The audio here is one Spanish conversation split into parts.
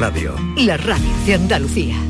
Radio. La radio de Andalucía.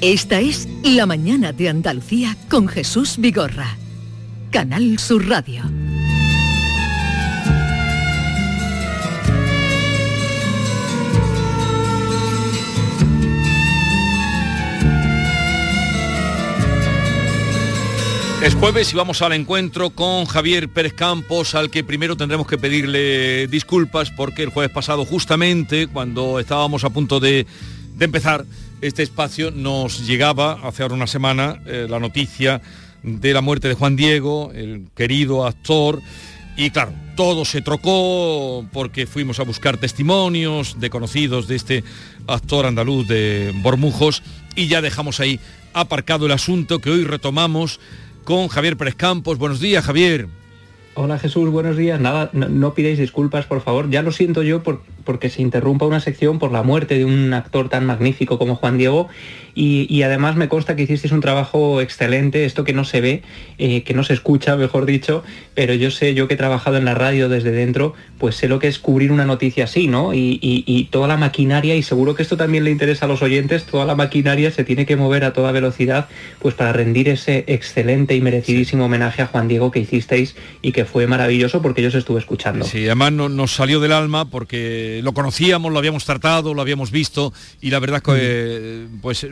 Esta es La Mañana de Andalucía con Jesús Vigorra. Canal Sur Radio. Es jueves y vamos al encuentro con Javier Pérez Campos, al que primero tendremos que pedirle disculpas porque el jueves pasado, justamente cuando estábamos a punto de, de empezar este espacio, nos llegaba hace ahora una semana eh, la noticia de la muerte de Juan Diego, el querido actor, y claro, todo se trocó porque fuimos a buscar testimonios de conocidos de este actor andaluz de Bormujos y ya dejamos ahí aparcado el asunto que hoy retomamos con Javier Pérez Campos. Buenos días, Javier. Hola Jesús, buenos días. Nada, no, no pidáis disculpas, por favor. Ya lo siento yo por, porque se interrumpa una sección por la muerte de un actor tan magnífico como Juan Diego y, y además me consta que hicisteis un trabajo excelente, esto que no se ve, eh, que no se escucha, mejor dicho, pero yo sé, yo que he trabajado en la radio desde dentro, pues sé lo que es cubrir una noticia así, ¿no? Y, y, y toda la maquinaria, y seguro que esto también le interesa a los oyentes, toda la maquinaria se tiene que mover a toda velocidad, pues para rendir ese excelente y merecidísimo homenaje a Juan Diego que hicisteis y que fue maravilloso porque yo os estuve escuchando. Sí, además no, nos salió del alma porque lo conocíamos, lo habíamos tratado, lo habíamos visto y la verdad es que eh, pues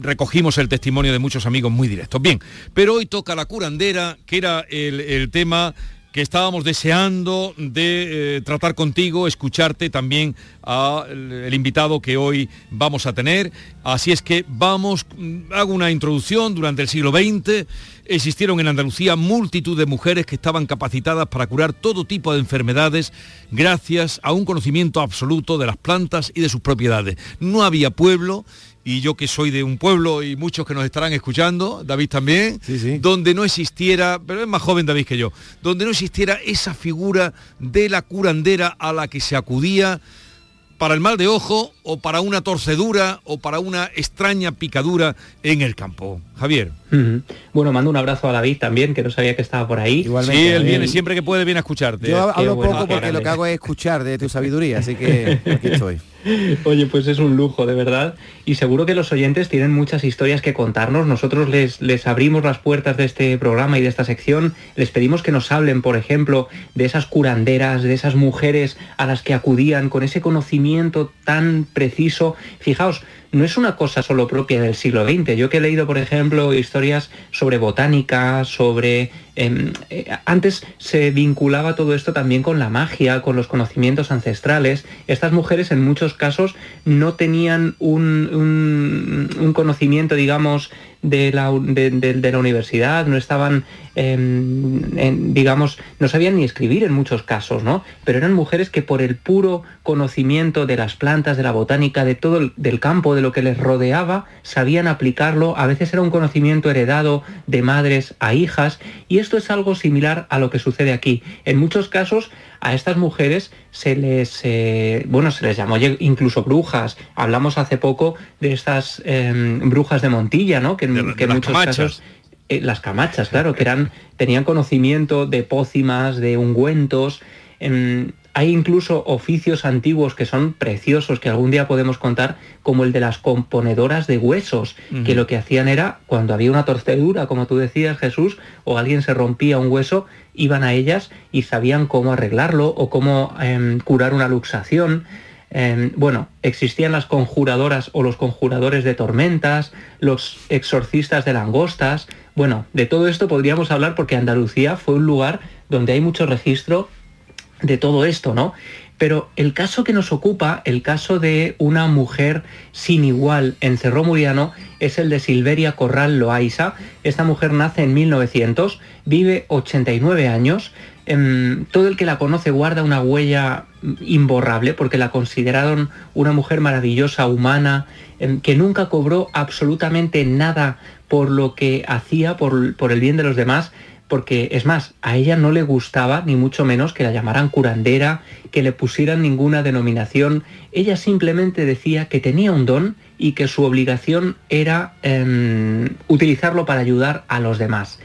recogimos el testimonio de muchos amigos muy directos. Bien, pero hoy toca la curandera, que era el, el tema que estábamos deseando de eh, tratar contigo, escucharte también al el invitado que hoy vamos a tener. Así es que vamos, mm, hago una introducción. Durante el siglo XX existieron en Andalucía multitud de mujeres que estaban capacitadas para curar todo tipo de enfermedades gracias a un conocimiento absoluto de las plantas y de sus propiedades. No había pueblo y yo que soy de un pueblo y muchos que nos estarán escuchando, David también, donde no existiera, pero es más joven David que yo, donde no existiera esa figura de la curandera a la que se acudía para el mal de ojo o para una torcedura o para una extraña picadura en el campo. Javier. Bueno, mando un abrazo a David también, que no sabía que estaba por ahí. sí, él viene siempre que puede, viene a escucharte. Yo hablo bueno, poco porque lo que hago es escuchar de tu sabiduría, así que aquí estoy. Oye, pues es un lujo, de verdad. Y seguro que los oyentes tienen muchas historias que contarnos. Nosotros les, les abrimos las puertas de este programa y de esta sección. Les pedimos que nos hablen, por ejemplo, de esas curanderas, de esas mujeres a las que acudían con ese conocimiento tan preciso. Fijaos, no es una cosa solo propia del siglo XX. Yo que he leído, por ejemplo, historias sobre botánica, sobre... em, eh, antes se vinculaba todo esto también con la magia, con los conocimientos ancestrales. Estas mujeres en muchos casos no tenían un, conocimiento, digamos, de la, de la universidad, no estaban, em, en- digamos, no sabían ni escribir en muchos casos, ¿no? Pero eran mujeres que por el puro conocimiento de las plantas, de la botánica, de todo el del campo, de lo que les rodeaba, sabían aplicarlo. A veces era un conocimiento heredado de madres a hijas y esto es algo similar a lo que sucede aquí. En muchos casos a estas mujeres se les, eh, bueno, se les llamó incluso brujas. Hablamos hace poco de estas em, brujas de Montilla, ¿no? Que, en- De- de que en las muchos camachas. casos eh, las camachas, claro, que eran, tenían conocimiento de pócimas, de ungüentos. Em, hay incluso oficios antiguos que son preciosos, que algún día podemos contar, como el de las componedoras de huesos, que lo que hacían era, cuando había una torcedura, como tú decías, Jesús, o alguien se rompía un hueso, iban a ellas y sabían cómo arreglarlo o cómo em, curar una luxación. Em, bueno, existían las conjuradoras o los conjuradores de tormentas, los exorcistas de langostas. Bueno, de todo esto podríamos hablar porque Andalucía fue un lugar donde hay mucho registro de todo esto, ¿no? Pero el caso que nos ocupa, el caso de una mujer sin igual en Cerro Muriano, es el de Silveria Corral Loaiza. Esta mujer nace en 1900, vive 89 años. Em, todo el que la conoce guarda una huella imborrable porque la consideraron una mujer maravillosa, humana, em, que nunca cobró absolutamente nada por lo que hacía, por, por el bien de los demás, porque es más, a ella no le gustaba ni mucho menos que la llamaran curandera, que le pusieran ninguna denominación, ella simplemente decía que tenía un don y que su obligación era em, utilizarlo para ayudar a los demás.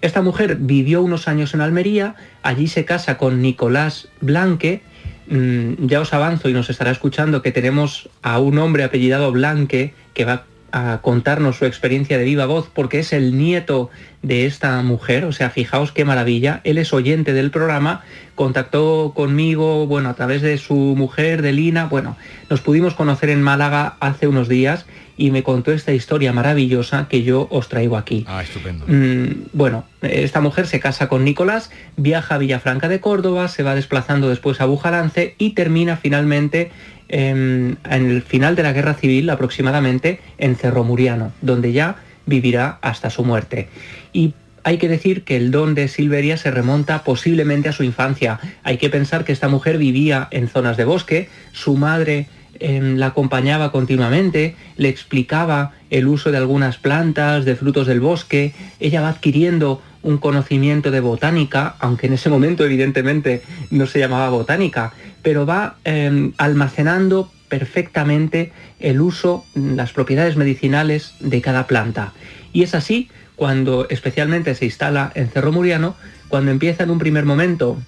Esta mujer vivió unos años en Almería, allí se casa con Nicolás Blanque, mm, ya os avanzo y nos estará escuchando que tenemos a un hombre apellidado Blanque que va a contarnos su experiencia de viva voz porque es el nieto de esta mujer, o sea, fijaos qué maravilla, él es oyente del programa, contactó conmigo, bueno, a través de su mujer, de Lina, bueno, nos pudimos conocer en Málaga hace unos días y me contó esta historia maravillosa que yo os traigo aquí. Ah, estupendo. Mm, bueno, esta mujer se casa con Nicolás, viaja a Villafranca de Córdoba, se va desplazando después a Bujalance y termina finalmente en, el final de la guerra civil aproximadamente en Cerro Muriano, donde ya vivirá hasta su muerte. Y hay que decir que el don de Silveria se remonta posiblemente a su infancia. Hay que pensar que esta mujer vivía en zonas de bosque, su madre em, la acompañaba continuamente, le explicaba el uso de algunas plantas, de frutos del bosque, ella va adquiriendo un conocimiento de botánica, aunque en ese momento evidentemente no se llamaba botánica, pero va em, almacenando perfectamente el uso, las propiedades medicinales de cada planta. Y es así cuando especialmente se instala en Cerro Muriano, cuando empieza en un primer momento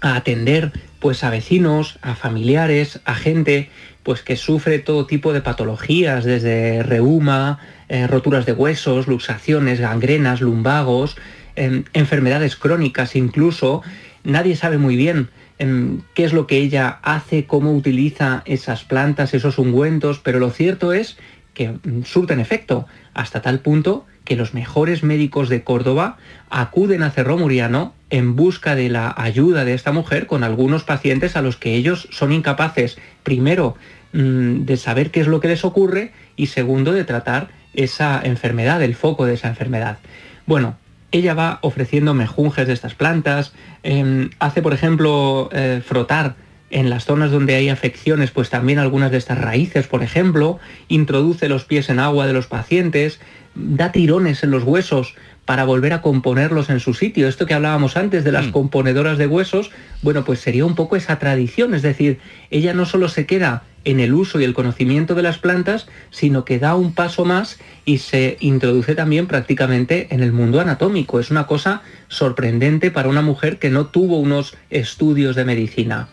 a atender pues a vecinos, a familiares, a gente pues que sufre todo tipo de patologías, desde reuma, eh, roturas de huesos, luxaciones, gangrenas, lumbagos, em, enfermedades crónicas incluso. Nadie sabe muy bien qué es lo que ella hace, cómo utiliza esas plantas, esos ungüentos, pero lo cierto es que mm, surten efecto, hasta tal punto que los mejores médicos de Córdoba acuden a Cerro Muriano en busca de la ayuda de esta mujer con algunos pacientes a los que ellos son incapaces, primero, mm, de saber qué es lo que les ocurre y segundo, de tratar esa enfermedad, el foco de esa enfermedad. Bueno, ella va ofreciendo mejunjes de estas plantas, em, hace por ejemplo eh, frotar en las zonas donde hay afecciones, pues también algunas de estas raíces, por ejemplo, introduce los pies en agua de los pacientes, da tirones en los huesos para volver a componerlos en su sitio. Esto que hablábamos antes de las mm. componedoras de huesos, bueno, pues sería un poco esa tradición, es decir, ella no solo se queda en el uso y el conocimiento de las plantas, sino que da un paso más y se introduce también prácticamente en el mundo anatómico. Es una cosa sorprendente para una mujer que no tuvo unos estudios de medicina.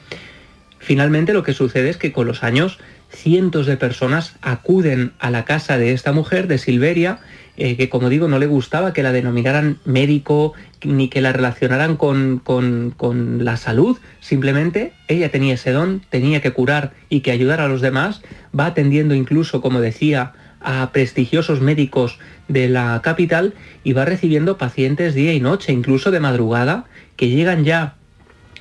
Finalmente lo que sucede es que con los años cientos de personas acuden a la casa de esta mujer, de Silveria, eh, que como digo no le gustaba que la denominaran médico ni que la relacionaran con, con, la salud, simplemente ella tenía ese don, tenía que curar y que ayudar a los demás, va atendiendo incluso, como decía, a prestigiosos médicos de la capital y va recibiendo pacientes día y noche, incluso de madrugada, que llegan ya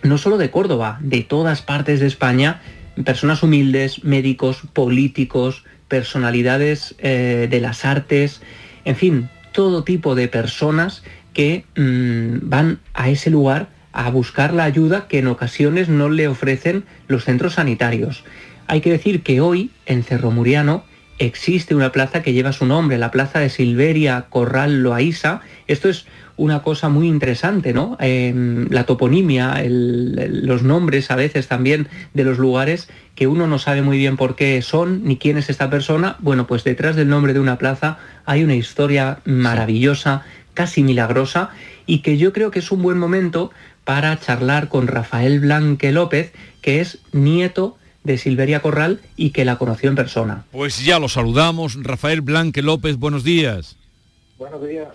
no solo de Córdoba, de todas partes de España, personas humildes, médicos, políticos, personalidades eh, de las artes, en fin, todo tipo de personas que mm, van a ese lugar a buscar la ayuda que en ocasiones no le ofrecen los centros sanitarios. Hay que decir que hoy en Cerro Muriano existe una plaza que lleva su nombre, la plaza de Silveria Corral Loaiza. Esto es una cosa muy interesante, ¿no? Em, la toponimia, los nombres a veces también de los lugares que uno no sabe muy bien por qué son ni quién es esta persona. Bueno, pues detrás del nombre de una plaza hay una historia maravillosa, casi milagrosa, y que yo creo que es un buen momento para charlar con Rafael Blanque López, que es nieto de Silveria Corral y que la conoció en persona. Pues ya lo saludamos. Rafael Blanque López, buenos días. Buenos días.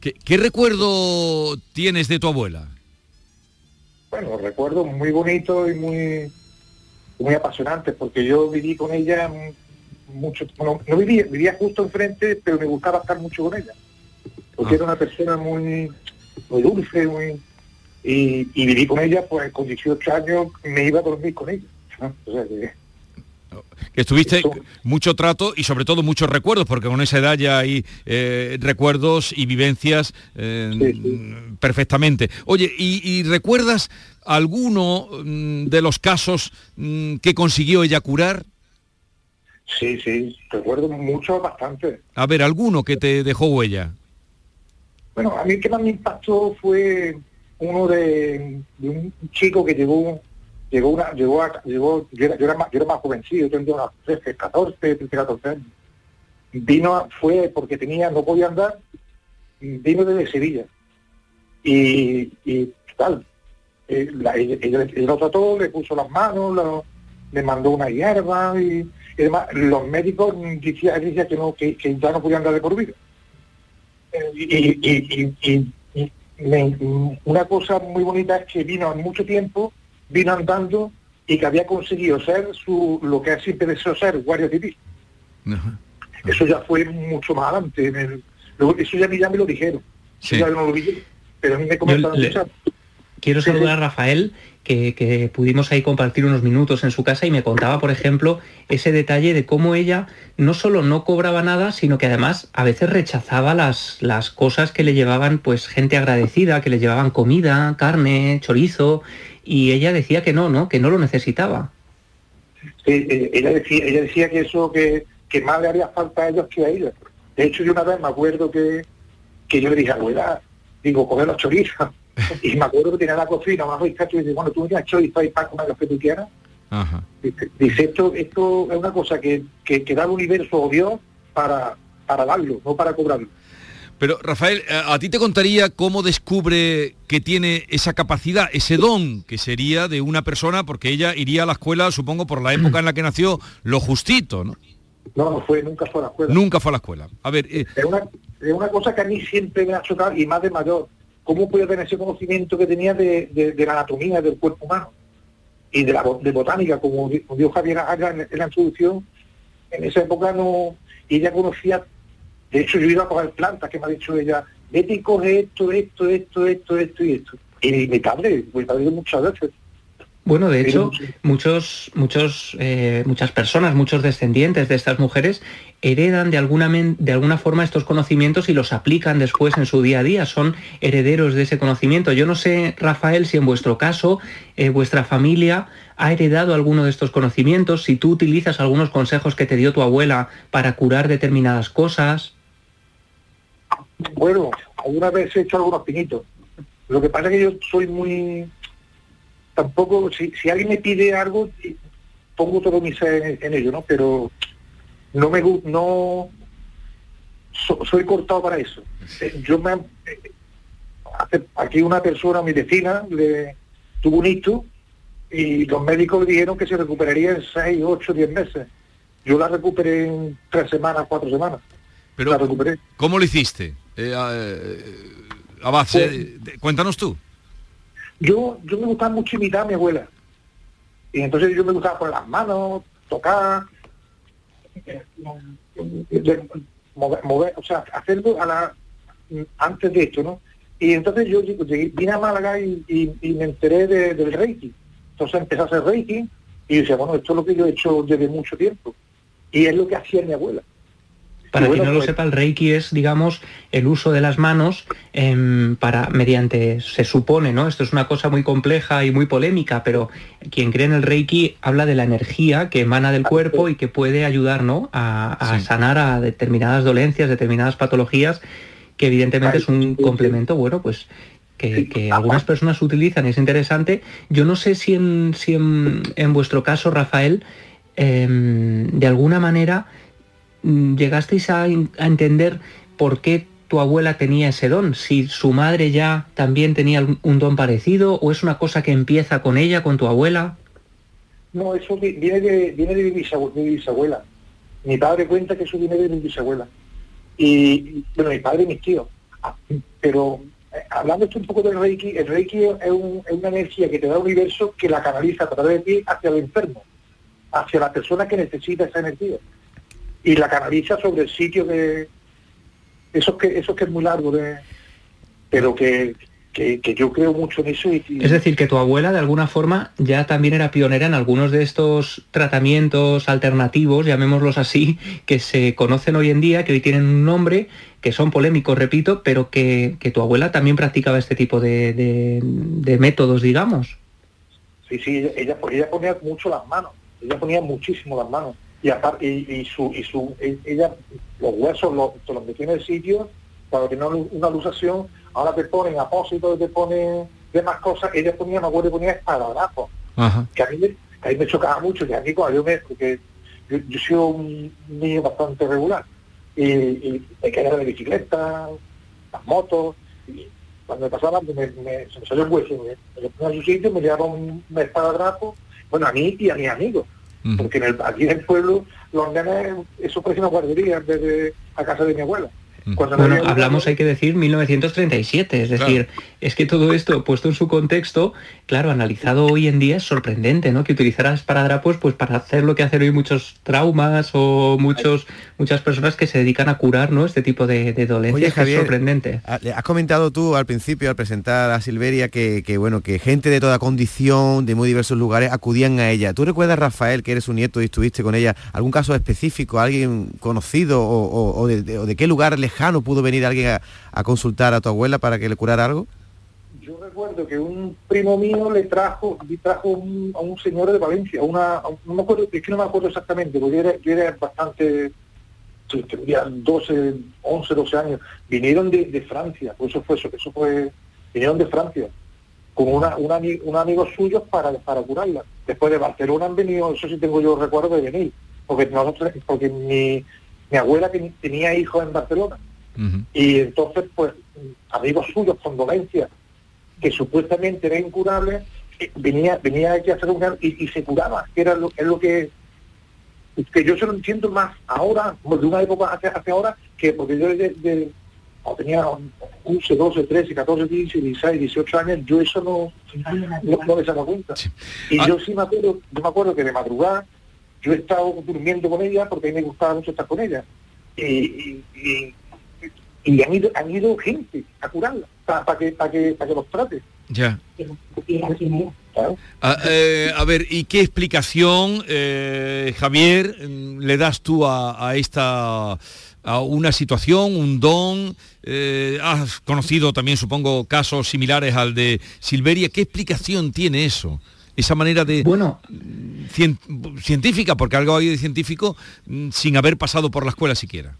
¿Qué, recuerdo tienes de tu abuela? Bueno, recuerdo muy bonito y muy, muy apasionante, porque yo viví con ella mucho, bueno, no vivía, vivía justo enfrente, pero me gustaba estar mucho con ella, porque ah. era una persona muy, muy dulce, muy, y, viví con ella, pues con 18 años me iba a dormir con ella. Que estuviste mucho trato y sobre todo muchos recuerdos, porque con esa edad ya hay eh, recuerdos y vivencias eh, perfectamente. Oye, ¿y, recuerdas alguno mm, de los casos mm, que consiguió ella curar? Sí, sí, recuerdo mucho, bastante. A ver, ¿alguno que te dejó huella? Bueno, a mí que más me impactó fue uno de, un chico que llegó llegó una llegó a, llegó yo era, yo era más, yo era más jovencito yo tendría unos 13 14 13 14 años. Vino fue porque tenía no podía andar vino desde Sevilla. Y, y tal eh, ella, lo trató le puso las manos le mandó una hierba y, además los médicos decían decía que no que, ya no podía andar de por vida. Eh, y, y, una cosa muy bonita es que vino en mucho tiempo vino andando y que había conseguido ser su, lo que siempre deseó ser, guardia civil. Eso ya fue mucho más adelante. eso ya, ya, me lo dijeron. ya no lo vi, pero a mí me comentaron... Quiero saludar a Rafael, que, que, pudimos ahí compartir unos minutos en su casa y me contaba, por ejemplo, ese detalle de cómo ella no solo no cobraba nada, sino que además a veces rechazaba las, las cosas que le llevaban pues gente agradecida, que le llevaban comida, carne, chorizo, y ella decía que no, ¿no? Que no lo necesitaba. Sí, eh, ella decía, ella decía que eso que, que más le haría falta a ellos que a ella. De hecho, yo una vez me acuerdo que, que yo le dije, abuela, digo, coger los chorizos. y me acuerdo que tenía la cocina, más y dice, bueno, tú me tienes chorizo y para comer lo que tú quieras. Dice, esto, esto es una cosa que, que, que da el universo o Dios para, para darlo, no para cobrarlo. Pero Rafael, ¿a ti te contaría cómo descubre que tiene esa capacidad, ese don, que sería de una persona, porque ella iría a la escuela, supongo, por la época en la que nació, lo justito, ¿no? No, no fue, nunca fue a la escuela. Nunca fue a la escuela. A ver... Eh, es, una, una, cosa que a mí siempre me ha chocado, y más de mayor. ¿Cómo puede tener ese conocimiento que tenía de, la anatomía del cuerpo humano? Y de la de botánica, como dijo Javier en, en la introducción, en esa época no... ella conocía de hecho, yo iba a coger plantas que me ha dicho ella, vete y coge esto, esto, esto, esto, esto y esto. Y mi padre, mi padre muchas veces. Bueno, de hecho, muchos, muchos, eh, muchas personas, muchos descendientes de estas mujeres heredan de alguna, de alguna forma estos conocimientos y los aplican después en su día a día, son herederos de ese conocimiento. Yo no sé, Rafael, si en vuestro caso, eh, vuestra familia ha heredado alguno de estos conocimientos, si tú utilizas algunos consejos que te dio tu abuela para curar determinadas cosas. Bueno, alguna vez he hecho algunos pinitos. Lo que pasa es que yo soy muy... Tampoco, si, alguien me pide algo, pongo todo mi ser en, ello, ¿no? Pero no me gusta, no... soy cortado para eso. Eh, yo me... Aquí una persona, mi vecina, le tuvo un hito y los médicos le dijeron que se recuperaría en 6, 8, 10 meses. Yo la recuperé en tres semanas, cuatro semanas. Pero, la recuperé. ¿cómo lo hiciste? Eh, a, base, pues, cuéntanos tú. Yo, yo me gustaba mucho imitar a mi abuela. Y entonces yo me gustaba poner las manos, tocar, mover, o sea, hacerlo a la, antes de esto, ¿no? Y entonces yo vine a Málaga y, me enteré del Reiki. Entonces empecé a hacer Reiki y decía, bueno, esto es lo que yo he hecho desde mucho tiempo. Y es lo que hacía mi abuela. Para quien no lo pues sepa, el Reiki es, digamos, el uso de las manos em, para, mediante, se supone, ¿no? Esto es una cosa muy compleja y muy polémica, pero quien cree en el Reiki habla de la energía que emana del cuerpo y que puede ayudar, ¿no? A, sanar a determinadas dolencias, determinadas patologías, que evidentemente es un complemento, bueno, pues que, algunas personas utilizan y es interesante. Yo no sé si en, si en, vuestro caso, Rafael, em, de alguna manera llegasteis a, entender por qué tu abuela tenía ese don, si su madre ya también tenía un don parecido o es una cosa que empieza con ella, con tu abuela. No, eso viene de, viene de, mi, bisabuela, mi padre cuenta que eso viene de mi bisabuela. Y, bueno, mi padre y mis tíos. Ah, pero eh, hablando esto un poco del Reiki, el Reiki es, una energía que te da el universo que la canaliza a través de ti hacia el enfermo, hacia la persona que necesita esa energía. Y la canaliza sobre el sitio que, eso que, eso que es muy largo, de, pero que, que, yo creo mucho en eso. Es decir, que tu abuela de alguna forma ya también era pionera en algunos de estos tratamientos alternativos, llamémoslos así, que se conocen hoy en día, que hoy tienen un nombre, que son polémicos, repito, pero que, tu abuela también practicaba este tipo de, métodos, digamos. Sí, sí, ella, ella, ponía mucho las manos, ella ponía muchísimo las manos. Y, aparte, y, su, y su, ella, los huesos los, los metía en el sitio para tener una lusación ahora te ponen apósitos, te ponen demás cosas, ella ponía, me acuerdo, ponía esparadrapos, que a mí, me, a mí me chocaba mucho, que a mí cuando yo me, porque yo, yo soy un niño bastante regular, y, y me quedaba de bicicleta, las motos, y cuando me pasaba, me, me, se me salió el hueso, me, me ponía a su sitio, me llevaba un, un esparadrapo, bueno, a mí y a mis amigos, porque en el, aquí en el pueblo los nenes, eso parece una guardería en vez de a casa de mi abuela. Bueno, hablamos, hay que decir, 1937, es decir, es que todo esto puesto en su contexto, claro, analizado hoy en día es sorprendente, ¿no? Que utilizaras esparadrapos pues para hacer lo que hacen hoy muchos traumas o muchos muchas personas que se dedican a curar, ¿no? Este tipo de, dolencias es sorprendente. Has comentado tú al principio, al presentar a Silveria, que, bueno, que gente de toda condición, de muy diversos lugares, acudían a ella. ¿Tú recuerdas, Rafael, que eres su nieto y estuviste con ella, algún caso específico, alguien conocido o, de, de qué lugar lejano no pudo venir alguien a, consultar a tu abuela para que le curara algo? Yo recuerdo que un primo mío le trajo, le trajo a un señor de Valencia, una, no me acuerdo, es que no me acuerdo exactamente, porque yo era, bastante, tendría 12, 11, 12 años, vinieron de, Francia, por eso fue eso, eso fue, vinieron de Francia, con una, un amigo suyo para, para curarla. Después de Barcelona han venido, eso sí tengo yo recuerdo de venir, porque nosotros, porque mi, mi abuela tenía hijos en Barcelona. Y entonces, pues, amigos suyos con dolencias que supuestamente eran incurables, eh, venía, venía aquí a hacer un y, y se curaba, que era lo, es lo que que yo se lo entiendo más ahora, de una época hacia, hacia ahora, que porque yo de, tenía 11, 12, 13, 14, 15, 16, 18 años, yo eso no, no, no me daba cuenta. Y ah. yo sí me acuerdo, yo me acuerdo que de madrugada yo he estado durmiendo con ella porque a mí me gustaba mucho estar con ella. y, y han ido, han ido gente a curarla para, que, para, que, para que los trate. Ya. Ah, eh, a, ver, ¿y qué explicación, eh, Javier, le das tú a, esta a una situación, un don? Eh, has conocido también, supongo, casos similares al de Silveria. ¿Qué explicación tiene eso? Esa manera de... Bueno... científica, porque algo hay de científico mm, sin haber pasado por la escuela siquiera.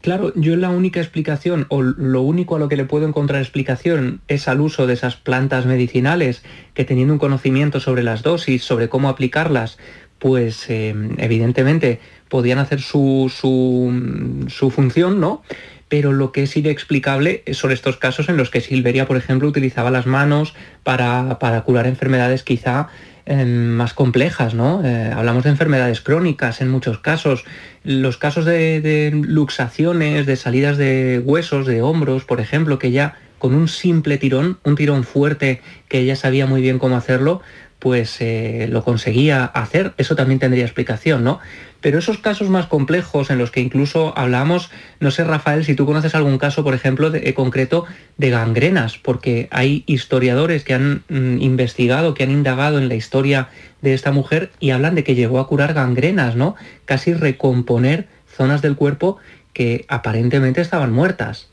Claro, yo la única explicación, o lo único a lo que le puedo encontrar explicación, es al uso de esas plantas medicinales, que teniendo un conocimiento sobre las dosis, sobre cómo aplicarlas, pues eh, evidentemente podían hacer su, su, función, ¿no? Pero lo que es inexplicable son estos casos en los que Silveria, por ejemplo, utilizaba las manos para, para curar enfermedades quizá Más complejas, ¿no? Eh, hablamos de enfermedades crónicas en muchos casos. Los casos de, luxaciones, de salidas de huesos, de hombros, por ejemplo, que ya con un simple tirón, un tirón fuerte que ella sabía muy bien cómo hacerlo, pues eh, lo conseguía hacer. Eso también tendría explicación, ¿no? Pero esos casos más complejos en los que incluso hablamos, no sé Rafael, si tú conoces algún caso, por ejemplo, de, concreto de gangrenas, porque hay historiadores que han mm, investigado, que han indagado en la historia de esta mujer y hablan de que llegó a curar gangrenas, ¿no? Casi recomponer zonas del cuerpo que aparentemente estaban muertas.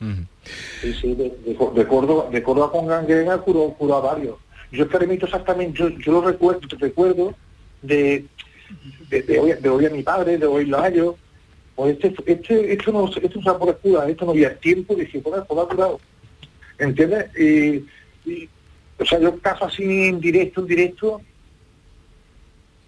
Sí, sí, de, de, Córdoba, con gangrena curó, curó a varios. Yo experimento exactamente, yo, yo lo recuerdo, recuerdo de de, de, hoy, a mi padre, de hoy a yo, pues este, este, esto no, esto es una por esto no había tiempo, dije, pues ha curado. ¿Entiendes? Y, o sea, yo caso así en directo, en directo,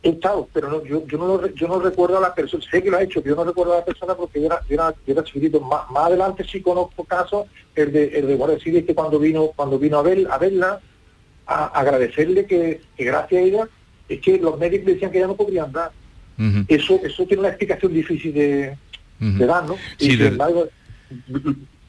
He estado, pero no, yo, yo, no lo, yo no recuerdo a la persona, sé que lo ha hecho, pero yo no recuerdo a la persona porque yo era, yo era, yo era chiquitito. Más, más adelante sí conozco casos, el de, el de Guardia Civil, que cuando vino, cuando vino a, ver, a verla, a agradecerle que, que gracias a ella, es que los médicos decían que ya no podrían dar. Eso, eso tiene una explicación difícil de, de dar, ¿no? Sí, y sin de- embargo,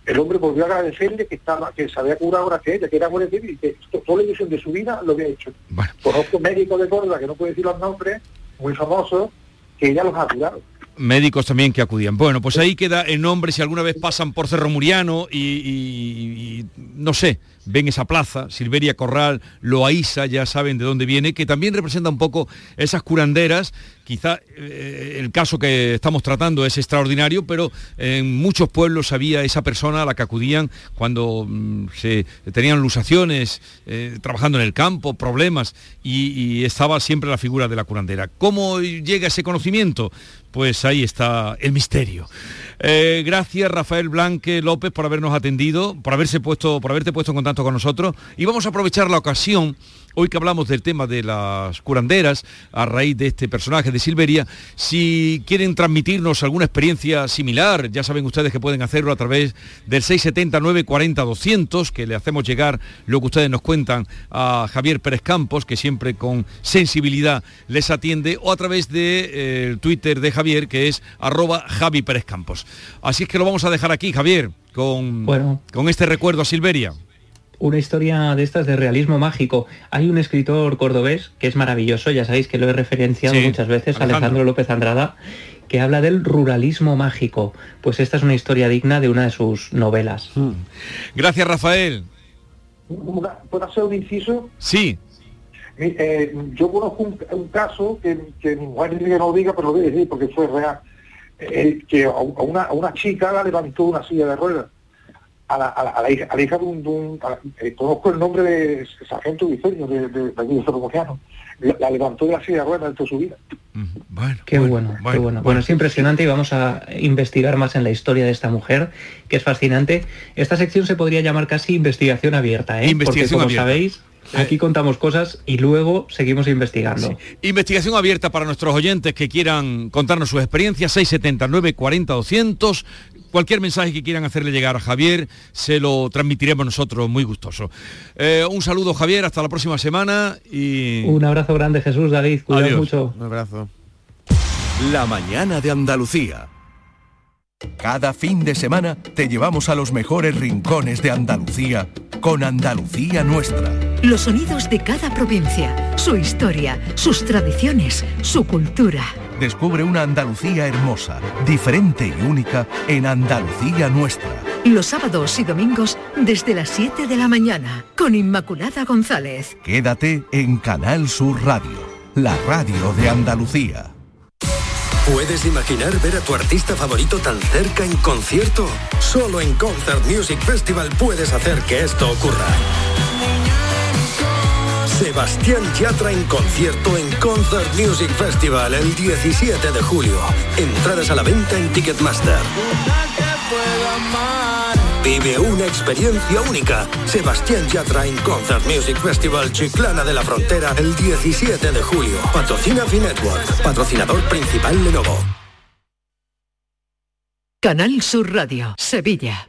el hombre volvió a agradecerle que estaba, que se había curado gracias a ella, que era Civil, y que to- toda la ilusión de su vida lo había hecho. Bueno, Conozco médicos de Córdoba, que no puedo decir los nombres, muy famosos, que ella los ha curado. médicos también que acudían. Bueno, pues ahí queda el nombre si alguna vez pasan por Cerro Muriano y, y- y, no sé, ven esa plaza, Silveria Corral, Loaiza, ya saben de dónde viene, que también representa un poco esas curanderas. Quizá eh, el caso que estamos tratando es extraordinario, pero en muchos pueblos había esa persona a la que acudían cuando mm, se tenían lusaciones, eh, trabajando en el campo, problemas, y, y estaba siempre la figura de la curandera. ¿Cómo llega ese conocimiento? Pues ahí está el misterio. Eh, gracias Rafael Blanque López por habernos atendido, por haberse puesto, por haberte puesto en contacto con nosotros y vamos a aprovechar la ocasión hoy que hablamos del tema de las curanderas a raíz de este personaje de Silveria, si quieren transmitirnos alguna experiencia similar, ya saben ustedes que pueden hacerlo a través del 679 40 200, que le hacemos llegar lo que ustedes nos cuentan a Javier Pérez Campos, que siempre con sensibilidad les atiende, o a través de eh, Twitter de Javier, que es arroba Javi Pérez Campos. Así es que lo vamos a dejar aquí, Javier, con, Bueno. con este recuerdo a Silveria. Una historia de estas de realismo mágico. Hay un escritor cordobés que es maravilloso, ya sabéis que lo he referenciado Sí, muchas veces, Alejandro. Alejandro López Andrada, que habla del ruralismo mágico. Pues esta es una historia digna de una de sus novelas. Gracias, Rafael. ¿Puedo hacer un inciso? Sí, Mi- eh, yo conozco un, un caso que, que mi mujer dice que no diga, pero lo voy a decir porque fue real. Eh, que a, a una, a una chica la levantó una silla de ruedas. A la, a la- a la hija, a la hija de un... de un- a la- eh, conozco el nombre de Sargento Viceño, de, de, de aquí de. La, la levantó de la silla de ruedas de toda su vida. bueno. Qué bueno, qué bueno. Bueno, es impresionante y vamos a investigar más en la historia de esta mujer, que es fascinante. Esta sección se podría llamar casi investigación abierta, ¿eh? Investigación Porque como abierta. sabéis, aquí contamos cosas y luego seguimos investigando. Investigación abierta para nuestros oyentes que quieran contarnos sus experiencias, 679 40 200. Cualquier mensaje que quieran hacerle llegar a Javier, se lo transmitiremos nosotros muy gustoso. Eh, un saludo, Javier, hasta la próxima semana y... Un abrazo grande, Jesús, David, cuidado mucho. Un abrazo. La mañana de Andalucía. Cada fin de semana te llevamos a los mejores rincones de Andalucía con Andalucía Nuestra. Los sonidos de cada provincia, su historia, sus tradiciones, su cultura. Descubre una Andalucía hermosa, diferente y única en Andalucía Nuestra. Los sábados y domingos desde las 7 de la mañana con Inmaculada González. Quédate en Canal Sur Radio, la radio de Andalucía. ¿Puedes imaginar ver a tu artista favorito tan cerca en concierto? Solo en Concert Music Festival puedes hacer que esto ocurra. Sebastián Yatra en concierto en Concert Music Festival el 17 de julio. Entradas a la venta en Ticketmaster. Vive una experiencia única. Sebastián Yatra en Concert Music Festival Chiclana de la Frontera el 17 de julio. Patrocina Finetwork, patrocinador principal Lenovo. Canal Sur Radio, Sevilla.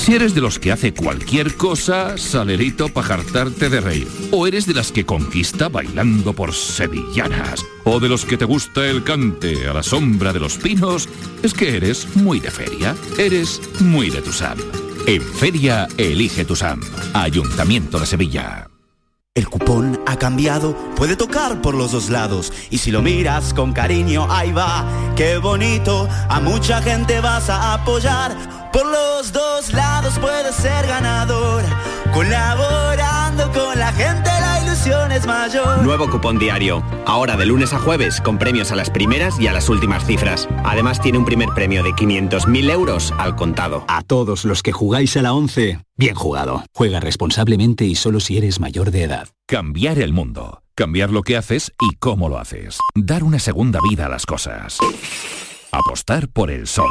Si eres de los que hace cualquier cosa, salerito para jartarte de reír. O eres de las que conquista bailando por sevillanas. O de los que te gusta el cante a la sombra de los pinos, es que eres muy de feria. Eres muy de tu En Feria, elige tu SAM. Ayuntamiento de Sevilla. El cupón ha cambiado, puede tocar por los dos lados. Y si lo miras con cariño, ahí va, qué bonito. A mucha gente vas a apoyar. Por los dos lados puedes ser ganador. Colaborando con la gente, la ilusión es mayor. Nuevo cupón diario. Ahora de lunes a jueves, con premios a las primeras y a las últimas cifras. Además tiene un primer premio de 500.000 euros al contado. A todos los que jugáis a la 11, bien jugado. Juega responsablemente y solo si eres mayor de edad. Cambiar el mundo. Cambiar lo que haces y cómo lo haces. Dar una segunda vida a las cosas. Apostar por el sol.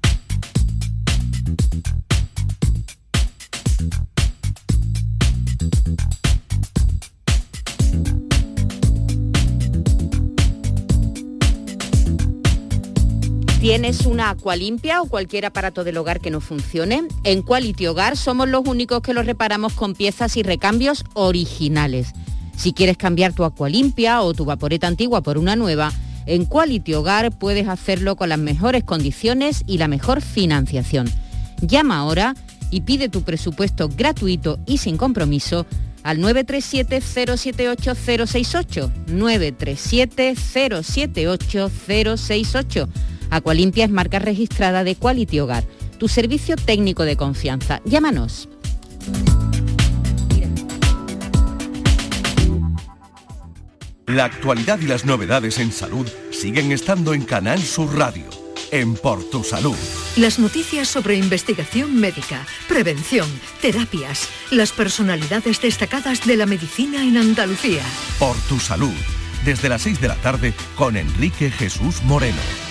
¿Tienes una agua limpia o cualquier aparato del hogar que no funcione? En Quality Hogar somos los únicos que los reparamos con piezas y recambios originales. Si quieres cambiar tu agua limpia o tu vaporeta antigua por una nueva, en Quality Hogar puedes hacerlo con las mejores condiciones y la mejor financiación. Llama ahora y pide tu presupuesto gratuito y sin compromiso al 937-078-068. 937-078-068. Aqualimpia es marca registrada de Quality Hogar, tu servicio técnico de confianza. Llámanos. La actualidad y las novedades en salud siguen estando en Canal Sur Radio, en Por Tu Salud. Las noticias sobre investigación médica, prevención, terapias, las personalidades destacadas de la medicina en Andalucía. Por Tu Salud, desde las 6 de la tarde con Enrique Jesús Moreno.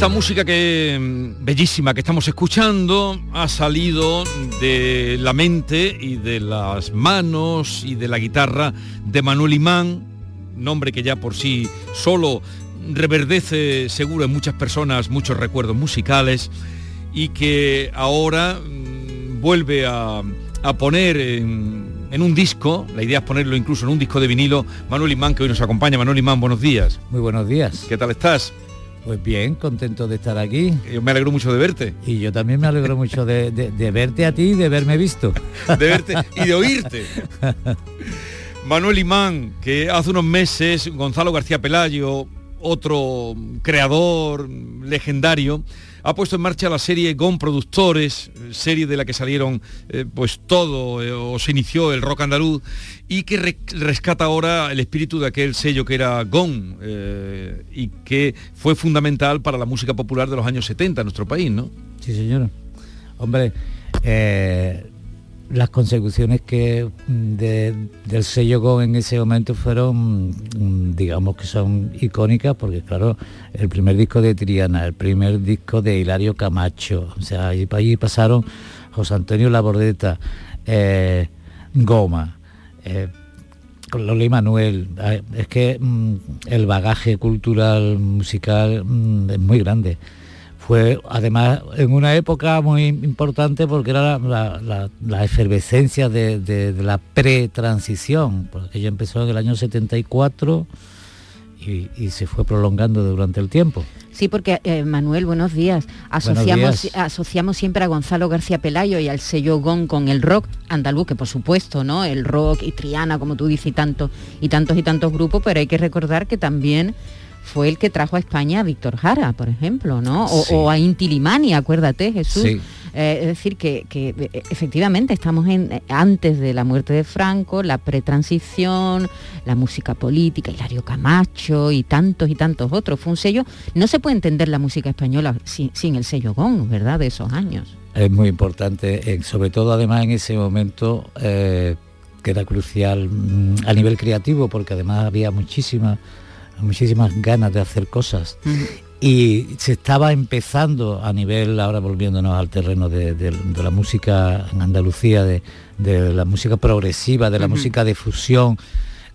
Esta música que mm, bellísima que estamos escuchando ha salido de la mente y de las manos y de la guitarra de Manuel Imán, nombre que ya por sí solo reverdece seguro en muchas personas muchos recuerdos musicales y que ahora mm, vuelve a, a poner en, en un disco, la idea es ponerlo incluso en un disco de vinilo, Manuel Imán que hoy nos acompaña. Manuel Imán, buenos días. Muy buenos días. ¿Qué tal estás? Pues bien, contento de estar aquí. Yo me alegro mucho de verte. Y yo también me alegro mucho de, de- de verte a ti y de verme visto. De verte y de oírte. Manuel Imán, que hace unos meses Gonzalo García Pelayo otro creador legendario, ha puesto en marcha la serie GON Productores, serie de la que salieron eh, pues todo eh, o se inició el rock andaluz y que rescata ahora el espíritu de aquel sello que era GON eh, y que fue fundamental para la música popular de los años 70 en nuestro país, ¿no? Sí, señor. Hombre, las consecuciones que mm, del sello GON en ese momento fueron, mm, digamos que son icónicas, porque claro, el primer disco de Triana, el primer disco de Hilario Camacho, o sea, allí, allí pasaron José Antonio Labordeta, eh, Goma, eh, Lola y Manuel, eh, es que mm, el bagaje cultural, musical es muy grande fue además en una época muy importante porque era la, efervescencia de, la pre-transición, porque ella empezó en el año 74 y, se fue prolongando durante el tiempo. Sí, porque eh, Manuel, buenos días. Asociamos, asociamos siempre a Gonzalo García Pelayo y al sello GON con el rock andaluz, que por supuesto, ¿no? El rock y Triana, como tú dices, y, tanto, y tantos y tantos grupos, pero hay que recordar que también fue el que trajo a España a Víctor Jara, por ejemplo, ¿no? O, a Inti Limani, acuérdate, Jesús. Eh, es decir, que, eh, efectivamente estamos en, eh, antes de la muerte de Franco, la pretransición, la música política, Hilario Camacho y tantos y tantos otros. Fue un sello, no se puede entender la música española sin, el sello GON, ¿verdad? De esos años. Es muy importante, sobre todo además en ese momento que era crucial mm, a nivel creativo, porque además había muchísimas muchísimas ganas de hacer cosas. Y se estaba empezando a nivel, ahora volviéndonos al terreno de, la música en Andalucía, de, la música progresiva, de la música de fusión,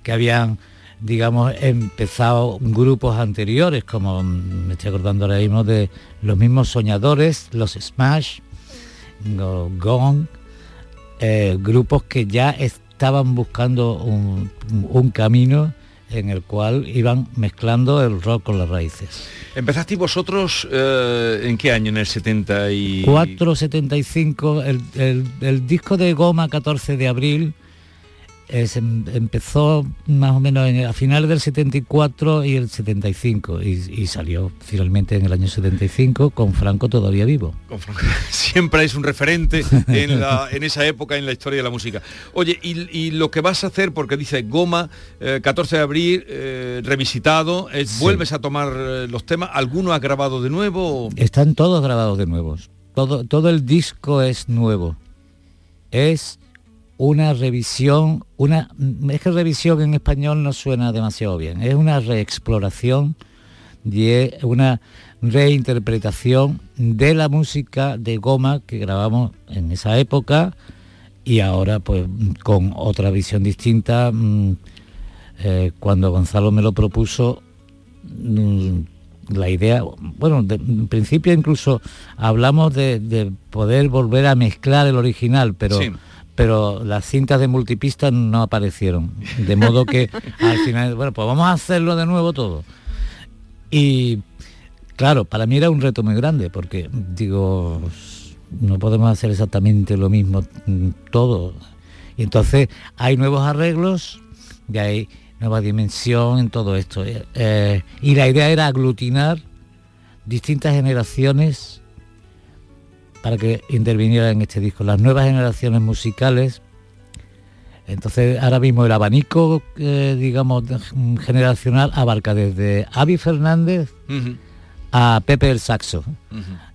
que habían digamos, empezado grupos anteriores, como me estoy acordando ahora mismo de los mismos soñadores, los Smash, Gong, eh, grupos que ya estaban buscando un, un camino en el cual iban mezclando el rock con las raíces. ¿Empezasteis vosotros eh, en qué año? ¿En el 74, 75? El, el, el disco de Goma 14 de abril Em, empezó más o menos a finales del 74 y el 75 y, salió finalmente en el año 75 con Franco todavía vivo. Siempre es un referente en, esa época en la historia de la música. Oye, y, lo que vas a hacer, porque dice Goma, 14 eh, de abril, eh, revisitado, vuelves a tomar eh, los temas, ¿alguno ha grabado de nuevo? Están todos grabados de nuevo. Todo, todo el disco es nuevo. Es una revisión, una es que revisión en español no suena demasiado bien, es una reexploración y una reinterpretación de la música de goma que grabamos en esa época y ahora pues con otra visión distinta. Mm, eh, cuando Gonzalo me lo propuso, mm, la idea, bueno, en principio incluso hablamos de, poder volver a mezclar el original, pero pero las cintas de multipista no aparecieron. De modo que al final, bueno, pues vamos a hacerlo de nuevo todo. Y claro, para mí era un reto muy grande, porque digo, no podemos hacer exactamente lo mismo todo. Y entonces hay nuevos arreglos y hay nueva dimensión en todo esto. Eh, y la idea era aglutinar distintas generaciones para que interviniera en este disco. Las nuevas generaciones musicales, entonces ahora mismo el abanico, eh, digamos, generacional abarca desde Avi Fernández a Pepe el Saxo.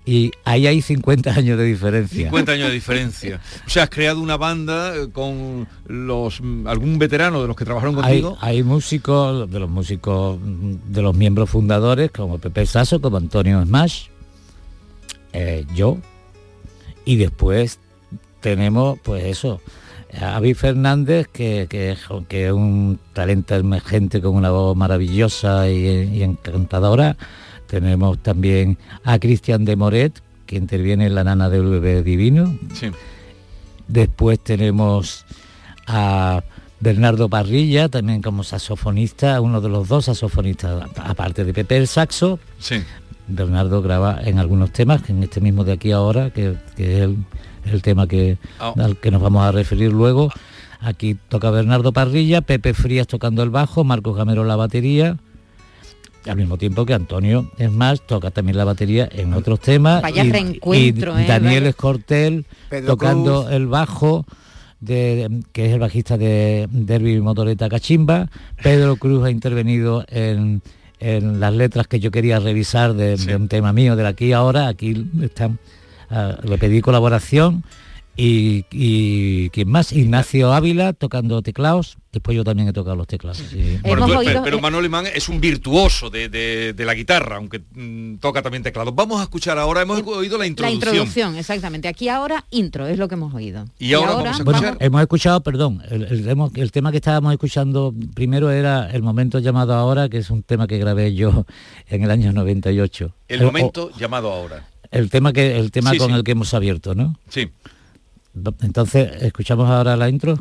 Y ahí hay 50 años de diferencia. 50 años de diferencia. O sea, has creado una banda eh, con los algún veterano de los que trabajaron contigo. Hay, músicos, de los músicos, de los miembros fundadores, como Pepe el Saxo, como Antonio Smash, eh, yo, y después tenemos, pues eso, a Avi Fernández, que, que, es un talento emergente con una voz maravillosa y, encantadora. Tenemos también a Cristian de Moret, que interviene en La Nana del Bebé Divino. Después tenemos a Bernardo Parrilla, también como saxofonista, uno de los dos saxofonistas, aparte de Pepe el Saxo. Bernardo graba en algunos temas, en este mismo de aquí ahora, que, es el, tema que, ah. al que nos vamos a referir luego. Aquí toca Bernardo Parrilla, Pepe Frías tocando el bajo, Marcos Gamero la batería, al mismo tiempo que Antonio, es más, toca también la batería en otros temas. Vaya y, reencuentro, y ¿eh? Daniel. Escortel Pedro tocando Cruz. el bajo, de, que es el bajista de Derby Motoreta Cachimba. Pedro Cruz ha intervenido en, en las letras que yo quería revisar de, de un tema mío, de aquí ahora. Aquí están, ah, le pedí colaboración. Y, y ¿quién más? Ignacio Ávila tocando teclados. Después yo también he tocado los teclados. sí. Bueno, Hemos tú- oído- pero, eh, Manuel Imán es un virtuoso de, de- de la guitarra, aunque mm, toca también teclado. Vamos a escuchar ahora, hemos oído la La introducción. introducción, exactamente. Aquí ahora intro, es lo que hemos oído. Y ahora vamos a Bueno, escuchar. hemos escuchado, perdón, el, el tema- el tema que estábamos escuchando primero era el momento llamado ahora, que es un tema que grabé yo en el año 98. El o- momento llamado ahora. el tema que el tema Sí, con sí. el que hemos abierto, ¿no? Sí, Entonces, escuchamos ahora la intro.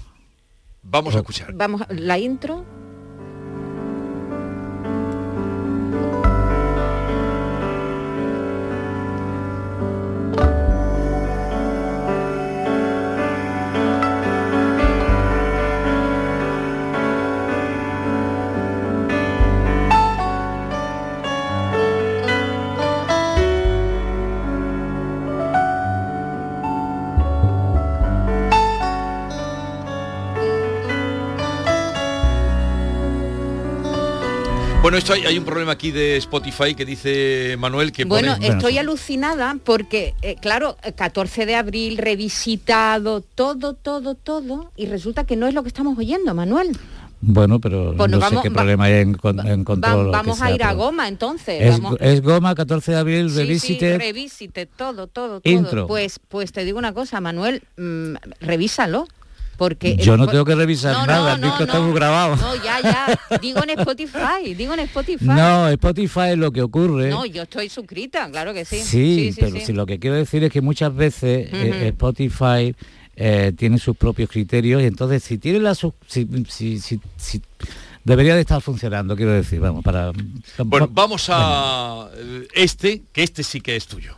vamos a escuchar. Vamos, a- la intro. Esto hay, hay un problema aquí de Spotify que dice Manuel que Bueno, pone... estoy alucinada porque, eh, claro, eh, 14 de abril, revisitado, todo, todo, todo, y resulta que no es lo que estamos oyendo, Manuel. Bueno, pero Pues no nos sé vamos- qué va- problema hay en, control. vamos a ir a goma entonces. Es, vamos. es Goma, 14 de abril, Sí, sí, Revisited. revisite, todo, todo, todo. Intro. Pues, pues te digo una cosa, Manuel, mm, revísalo. Porque Yo no tengo que revisar No, nada, no, el disco no, está no. muy grabado. No, ya, ya. Digo en Spotify, digo en Spotify. No, Spotify lo que ocurre. No, yo estoy suscrita, claro que sí. Sí, pero si lo que quiero decir es que muchas veces eh. Spotify eh, tiene sus propios criterios y entonces si tiene la su- si, si- si- si- debería de estar funcionando, quiero decir, vamos, para Bueno, vamos a este, que este sí que es tuyo.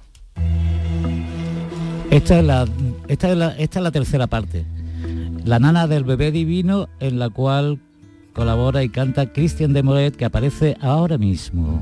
esta es la esta es la esta es la tercera parte. La nana del bebé divino en la cual colabora y canta Cristian de Moret que aparece ahora mismo.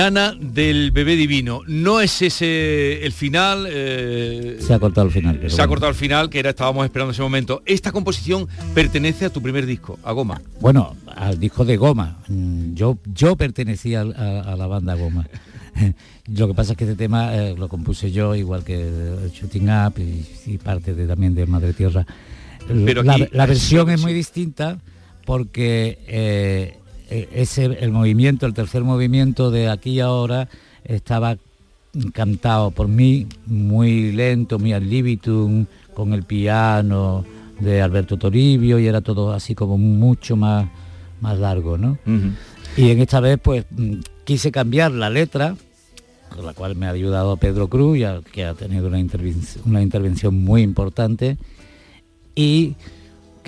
Nana del bebé divino. No es ese el final. eh, Se ha cortado el final. se ha cortado el final, que era estábamos esperando ese momento. Esta composición pertenece a tu primer disco, a Goma. Bueno, al disco de Goma. Mm, Yo, yo pertenecía a, a la banda Goma. Lo que pasa es que este tema eh, lo compuse yo, igual que Shooting Up y, y parte de, también de Madre Tierra. Pero la, aquí- la versión es muy distinta porque eh, ese, el movimiento, el tercer movimiento de aquí y ahora estaba cantado por mí muy lento, muy ad libitum, con el piano de Alberto Toribio y era todo así como mucho más, más largo, ¿no? Y en esta vez pues quise cambiar la letra, con la cual me ha ayudado Pedro Cruz, ya que ha tenido una, interven- una intervención muy importante, y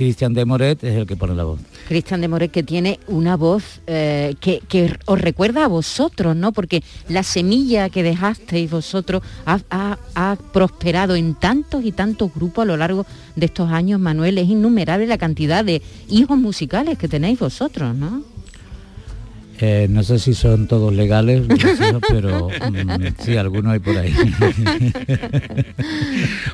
Cristian de Moret es el que pone la voz. Cristian de Moret que tiene una voz eh, que, os recuerda a vosotros, ¿no? Porque la semilla que dejasteis vosotros ha prosperado en tantos y tantos grupos a lo largo de estos años, Manuel. Es innumerable la cantidad de hijos musicales que tenéis vosotros, ¿no? Eh, no sé si son todos legales, pero mm, sí, algunos hay por ahí.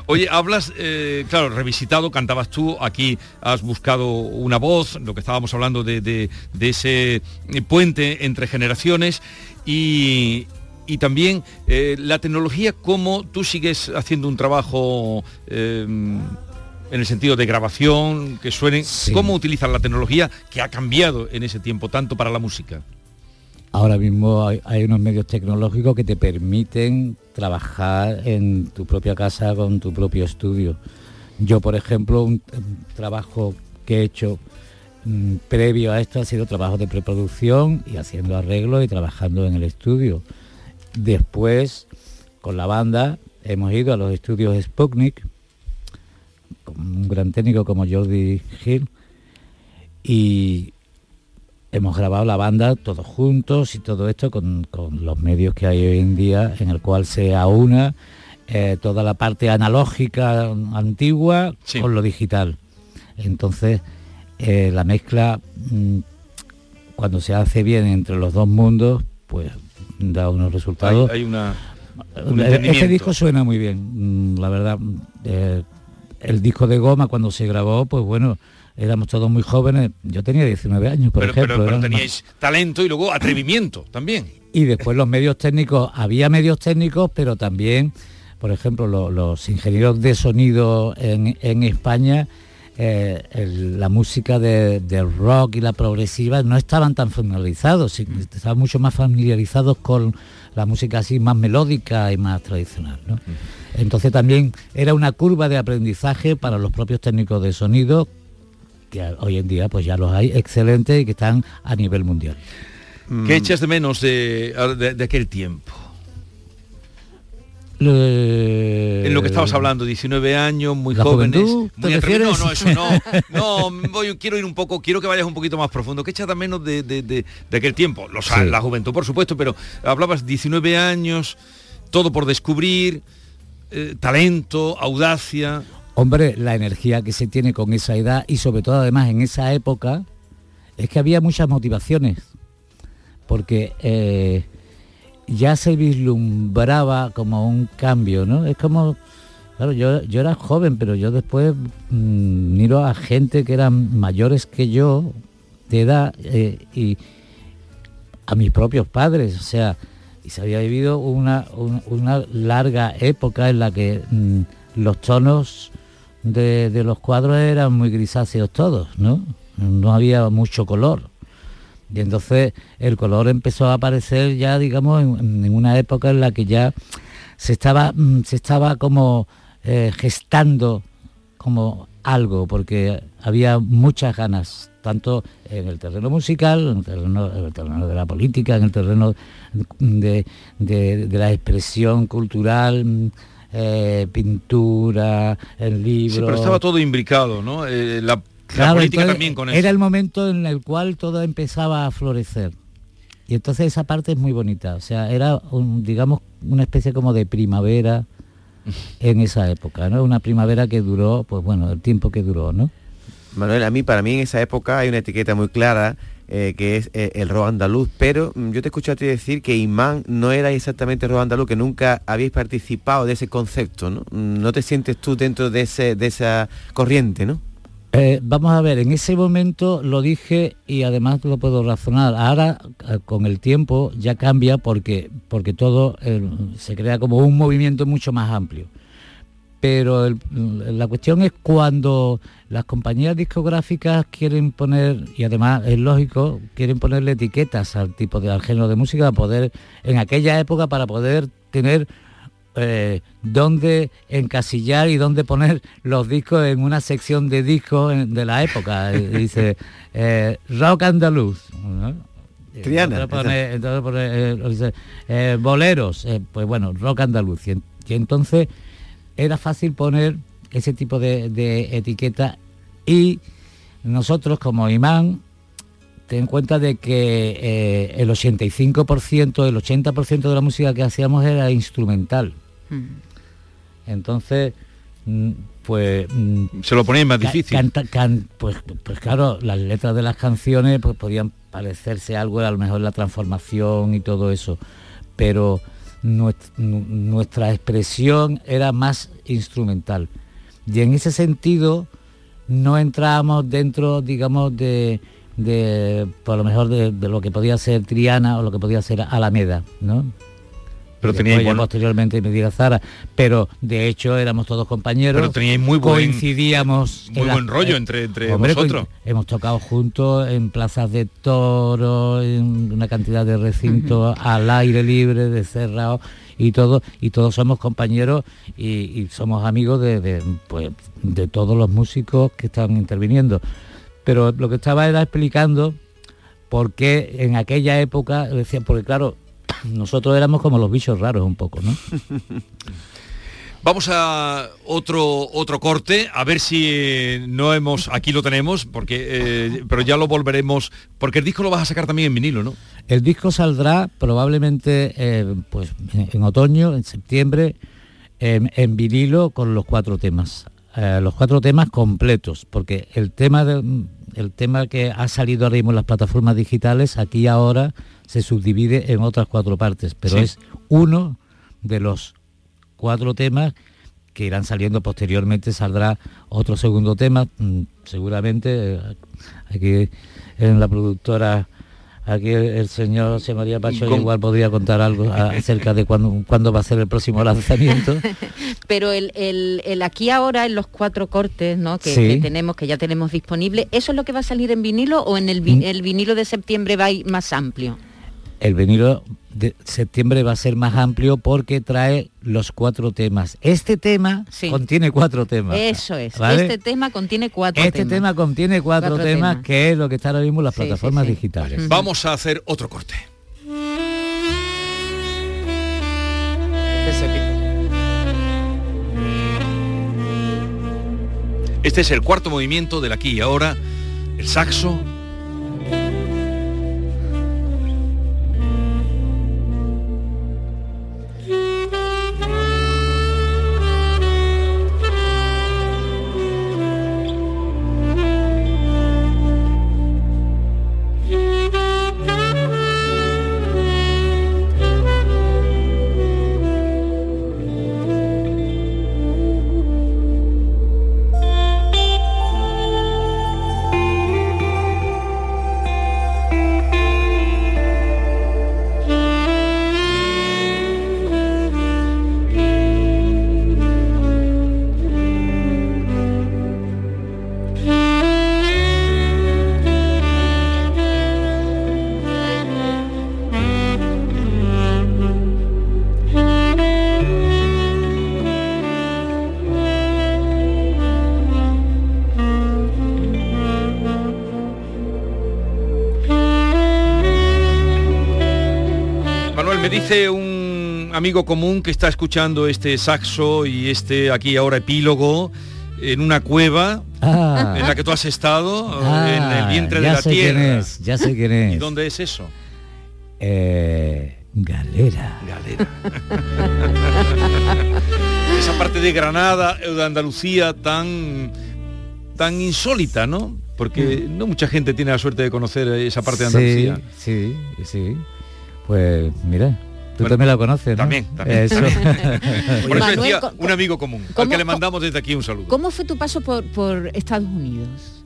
Oye, hablas, eh, claro, revisitado, cantabas tú, aquí has buscado una voz, lo que estábamos hablando de, de- de ese puente entre generaciones y, y también eh, la tecnología, cómo tú sigues haciendo un trabajo eh, en el sentido de grabación, que suenen, cómo utilizas la tecnología que ha cambiado en ese tiempo tanto para la música. Ahora mismo hay, unos medios tecnológicos que te permiten trabajar en tu propia casa con tu propio estudio. Yo, por ejemplo, un, un trabajo que he hecho mm, previo a esto ha sido trabajo de preproducción y haciendo arreglos y trabajando en el estudio. Después, con la banda, hemos ido a los estudios Sputnik, con un gran técnico como Jordi Gil, y hemos grabado la banda todos juntos y todo esto con, con los medios que hay hoy en día, en el cual se aúna eh, toda la parte analógica antigua con lo digital. Entonces, eh, la mezcla, mm, cuando se hace bien entre los dos mundos, pues da unos resultados. Hay, hay una, un Eh, entendimiento. disco suena muy bien, mm, la verdad. eh, el disco de Goma cuando se grabó, pues bueno, éramos todos muy jóvenes. Yo tenía 19 años, por pero, ejemplo. pero- teníais talento y luego atrevimiento también. y después los medios técnicos, había medios técnicos, pero también, por ejemplo, lo- los ingenieros de sonido en, en España, eh, el- la música de- del rock y la progresiva no estaban tan familiarizados, sí, estaban mucho más familiarizados con la música así más melódica y más tradicional. ¿no? Entonces también era una curva de aprendizaje para los propios técnicos de sonido, que hoy en día pues ya los hay excelentes y que están a nivel mundial. ¿Qué echas de menos de, de- de aquel tiempo? En lo que estabas hablando, 19 años, muy ¿La jóvenes. juventud, muy. No, no, eso no. No, voy- quiero ir un poco, quiero que vayas un poquito más profundo. ¿Qué echas de menos de, de- de- de aquel tiempo? Los- Sí. La juventud, por supuesto, pero hablabas 19 años, todo por descubrir, eh, talento, audacia. Hombre, la energía que se tiene con esa edad y sobre todo además en esa época es que había muchas motivaciones, porque eh, ya se vislumbraba como un cambio, ¿no? Es como, claro, yo, yo era joven, pero yo después mm, miro a gente que eran mayores que yo de edad eh, y a mis propios padres, o sea, y se había vivido una, un- una larga época en la que mm, los tonos de, los cuadros eran muy grisáceos todos, ¿no? No había mucho color. Y entonces el color empezó a aparecer ya, digamos, en, una época en la que ya se estaba, mm, se estaba como eh, gestando como algo, porque había muchas ganas, tanto en el terreno musical, en el terreno, terreno de la política, en el terreno de, de- la expresión cultural, eh, pintura, el libro. Sí, pero estaba todo imbricado, ¿no? Eh, la, política entonces, también con eso. Era el momento en el cual todo empezaba a florecer. Y entonces esa parte es muy bonita. O sea, era, un, digamos, una especie como de primavera en esa época, ¿no? Una primavera que duró, pues bueno, el tiempo que duró, ¿no? Manuel, a mí, para mí en esa época hay una etiqueta muy clara eh, que es eh, el rock andaluz, pero mm, yo te escuché a ti decir que Imán no era exactamente rock andaluz, que nunca habéis participado de ese concepto, ¿no? Mm, No te sientes tú dentro de, ese, de esa corriente, ¿no? Eh, vamos a ver, en ese momento lo dije y además lo puedo razonar. Ahora, con el tiempo, ya cambia porque, porque todo se crea como un movimiento mucho más amplio. pero el- la cuestión es cuando las compañías discográficas quieren poner, y además es lógico, quieren ponerle etiquetas al tipo de al género de música para poder, en aquella época, para poder tener eh, dónde encasillar y dónde poner los discos en una sección de discos en- de la época. Dice eh, rock andaluz. ¿no? Triana, Entonces pone- entonces pone, eh, dice, eh, boleros, pues bueno, rock andaluz. Y, y entonces era fácil poner ese tipo de, de etiqueta y nosotros como imán ten en cuenta de que eh, el 85%, el 80% de la música que hacíamos era instrumental. Entonces, mm, pues... mm, Se lo ponéis más difícil. canta- can- pues, pues claro, las letras de las canciones pues podían parecerse algo, a lo mejor la transformación y todo eso, pero nues- nu- nuestra expresión era más instrumental. Y en ese sentido no entrábamos dentro, digamos, de, de por lo mejor de, de lo que podía ser Triana o lo que podía ser Alameda, ¿no? Pero teníais bueno- posteriormente me diga Zara, pero de hecho éramos todos compañeros. Pero teníais muy buen- coincidíamos muy en buen rollo entre- entre Hombre, vosotros. Hemos tocado juntos en plazas de toros, en una cantidad de recintos al aire libre, de cerrado y todo, y todos somos compañeros y, somos amigos de, de, pues, de todos los músicos que están interviniendo. Pero lo que estaba era explicando por qué en aquella época, decía, porque claro, nosotros éramos como los bichos raros un poco, ¿no? Vamos a otro otro corte, a ver si eh, no hemos, aquí lo tenemos, porque eh, pero ya lo volveremos, porque el disco lo vas a sacar también en vinilo, ¿no? El disco saldrá probablemente eh, pues, en, en otoño, en septiembre, en, en vinilo con los cuatro temas. Eh, los cuatro temas completos, porque el tema, de- el tema que ha salido ahora mismo en las plataformas digitales, aquí ahora se subdivide en otras cuatro partes, pero Sí. es uno de los cuatro temas que irán saliendo posteriormente, saldrá otro segundo tema, mm, seguramente eh, aquí en la productora Aquí el, señor José María Pacho ¿Cómo? igual podría contar algo acerca de cuándo, cuándo va a ser el próximo lanzamiento. Pero el, el- el aquí ahora en los cuatro cortes ¿no? que, Sí. que tenemos, que ya tenemos disponible, ¿eso es lo que va a salir en vinilo o en el, Mm. el vinilo de septiembre va a ir más amplio? El vinilo de septiembre va a ser más amplio porque trae los cuatro temas. Este tema contiene cuatro temas. Eso es. ¿vale? Este tema contiene cuatro Este temas. tema contiene cuatro, Cuatro temas, temas. que es lo que está ahora mismo en las sí, plataformas sí. digitales. Vamos a hacer otro corte. Este es el cuarto movimiento del aquí y ahora, el saxo. Dice un amigo común que está escuchando este saxo y este aquí ahora epílogo en una cueva Ah. en la que tú has estado, Ah, en el vientre de ya la sé quién tierra. es, ya sé quién es. ¿Y dónde es eso? Eh, Galera. Galera. Esa parte de Granada o de Andalucía tan tan insólita, ¿no? Porque no mucha gente tiene la suerte de conocer esa parte de Andalucía. Sí, sí, sí. Pues mira, tú Bueno, también la conoces, ¿no? También, también. Eso. Por eso Manuel, decía co- un amigo común, al ¿cómo- que le mandamos desde aquí un saludo. ¿Cómo fue tu paso por, por Estados Unidos?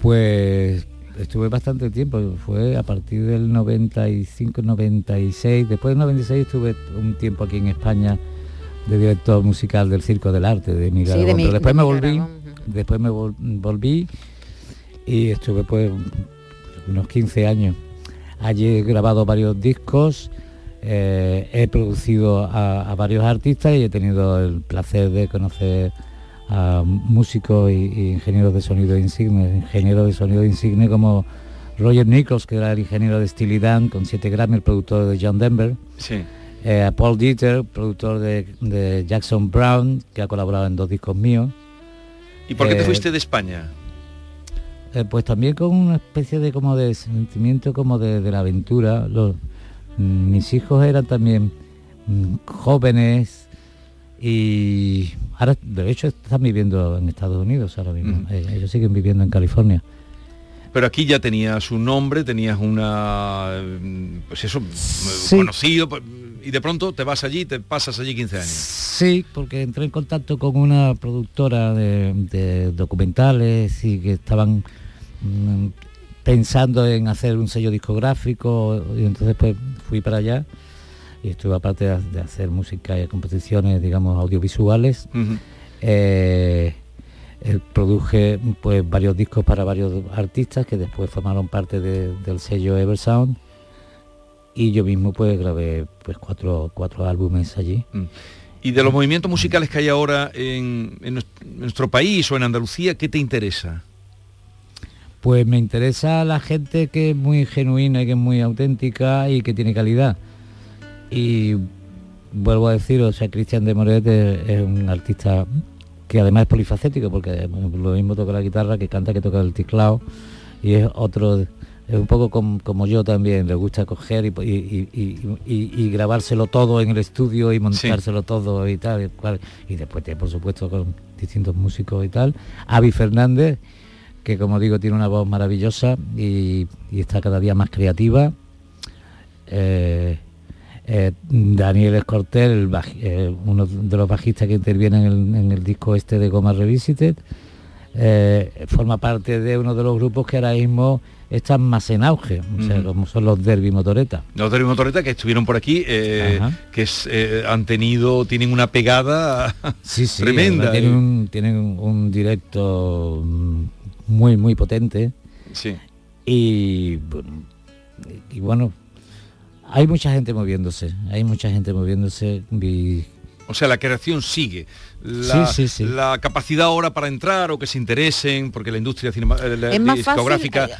Pues estuve bastante tiempo, fue a partir del 95, 96, después del 96 estuve un tiempo aquí en España de director musical del Circo del Arte de Miguel Sí, de mi- Pero después de me volví, Aragón, después me vol- volví y estuve pues unos 15 años. Allí he grabado varios discos, eh, he producido a, a varios artistas y he tenido el placer de conocer a músicos y, y ingenieros de sonido insigne, ingenieros de sonido insigne como Roger Nichols, que era el ingeniero de Steely Dan, con 7 Grammy, el productor de John Denver. Sí. Eh, a Paul Dieter, productor de, de Jackson Brown, que ha colaborado en dos discos míos. ¿Y por qué te Eh, fuiste de España? Eh, pues también con una especie de como de sentimiento como de, de la aventura. Los- mis hijos eran también mm, jóvenes y ahora de hecho están viviendo en Estados Unidos ahora mismo. Ujú. Eh, ellos siguen viviendo en California. Pero aquí ya tenías un nombre, tenías una, pues eso, conocido, pues, y de pronto te vas allí, te pasas allí 15 años. Sí, porque entré en contacto con una productora de, de documentales y que estaban mm, pensando en hacer un sello discográfico y entonces pues fui para allá y estuve aparte de, de hacer música y composiciones, digamos, audiovisuales. Eh, eh, produje pues varios discos para varios artistas que después formaron parte de- del sello Eversound y yo mismo pues grabé pues cuatro, cuatro álbumes allí. Y de los movimientos musicales que hay ahora en, en nuestro país o en Andalucía, ¿qué te interesa? Pues me interesa la gente que es muy genuina y que es muy auténtica y que tiene calidad. Y vuelvo a decir, o sea, Cristian de Moret es, es un artista que además es polifacético, porque lo mismo toca la guitarra, que canta, que toca el teclado, y es otro, es un poco com- como yo también, le gusta coger y, y- y- y- y grabárselo todo en el estudio y montárselo todo y tal, y, cual. y después tiene, por supuesto con distintos músicos y tal. Avi Fernández, que como digo tiene una voz maravillosa y, y está cada día más creativa. Eh, eh, Daniel Escortel, el baj- eh, uno de los bajistas que interviene en el, en el disco este de Goma Revisited, forma parte de uno de los grupos que ahora mismo están más en auge, o sea, como son los Derby Motoreta. Los de Motoreta que estuvieron por aquí, que es, han tenido, tienen una pegada Sí, sí, tremenda. Tienen un, tienen un directo mm, muy, muy potente. Sí. Y, y bueno, hay mucha gente moviéndose, hay mucha gente moviéndose y O sea, la creación sigue. La, Sí, sí, sí. la capacidad ahora para entrar o que se interesen, porque la industria cinema- eh, es más eh,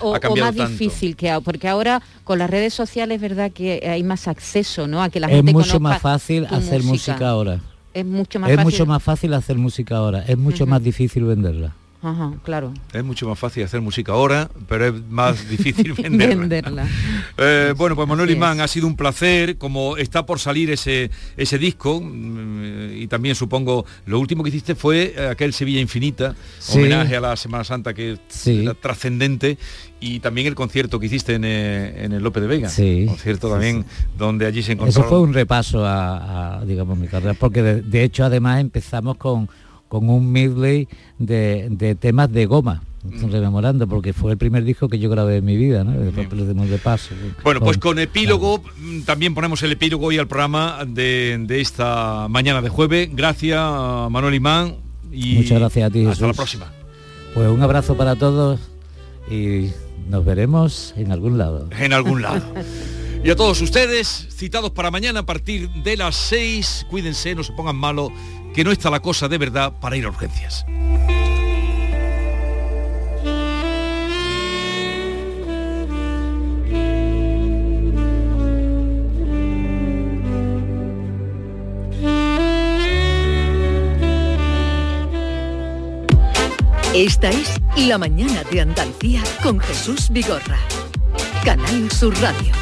o, ha o cambiado más tanto. difícil que porque ahora con las redes sociales es verdad que hay más acceso, ¿no? A que la es gente mucho conozca más fácil hacer música. ahora. Es mucho más es fácil. mucho más fácil hacer música ahora, es mucho más difícil venderla. Ajá, claro. Es mucho más fácil hacer música ahora, pero es más difícil venderla. Venderla. Eh, bueno, pues Manuel Imán, ha sido un placer, como está por salir ese, ese disco, mm, y también supongo, lo último que hiciste fue aquel Sevilla Infinita, Sí. homenaje a la Semana Santa que Sí. era trascendente, y también el concierto que hiciste en, eh, en el Lope de Vega. Sí. Concierto también donde allí se encontró. Eso fue un repaso a, a, digamos, mi carrera, porque de, de hecho además empezamos con, con un medley de, de temas de goma, Mm. rememorando, porque fue el primer disco que yo grabé en mi vida, ¿no? Después dimos de paso. Bueno, pues con epílogo, mm, también ponemos el epílogo hoy al programa de, de esta mañana de jueves. Gracias, Manuel Imán. Y Muchas gracias a ti, Hasta la próxima. Pues un abrazo para todos y nos veremos en algún lado. En algún lado. Y a todos ustedes, citados para mañana a partir de las 6, cuídense, no se pongan malo, que no está la cosa de verdad para ir a urgencias. Esta es La Mañana de Andalucía con Jesús Vigorra. Canal Sur Radio.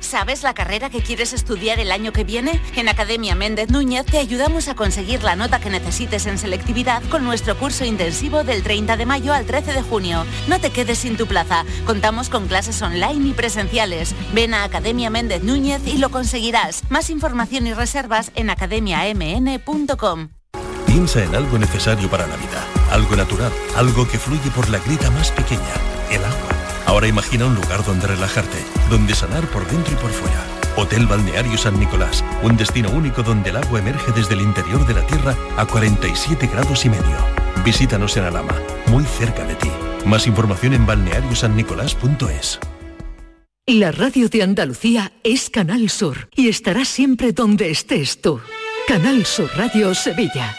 ¿Sabes la carrera que quieres estudiar el año que viene? En Academia Méndez Núñez te ayudamos a conseguir la nota que necesites en selectividad con nuestro curso intensivo del 30 de mayo al 13 de junio. No te quedes sin tu plaza. Contamos con clases online y presenciales. Ven a Academia Méndez Núñez y lo conseguirás. Más información y reservas en academiamn.com. Piensa en algo necesario para la vida, algo natural, algo que fluye por la grita más pequeña, el agua. Ahora imagina un lugar donde relajarte, donde sanar por dentro y por fuera. Hotel Balneario San Nicolás, un destino único donde el agua emerge desde el interior de la tierra a 47 grados y medio. Visítanos en Alama, muy cerca de ti. Más información en balneariosannicolás.es. La radio de Andalucía es Canal Sur y estará siempre donde estés tú. Canal Sur Radio Sevilla.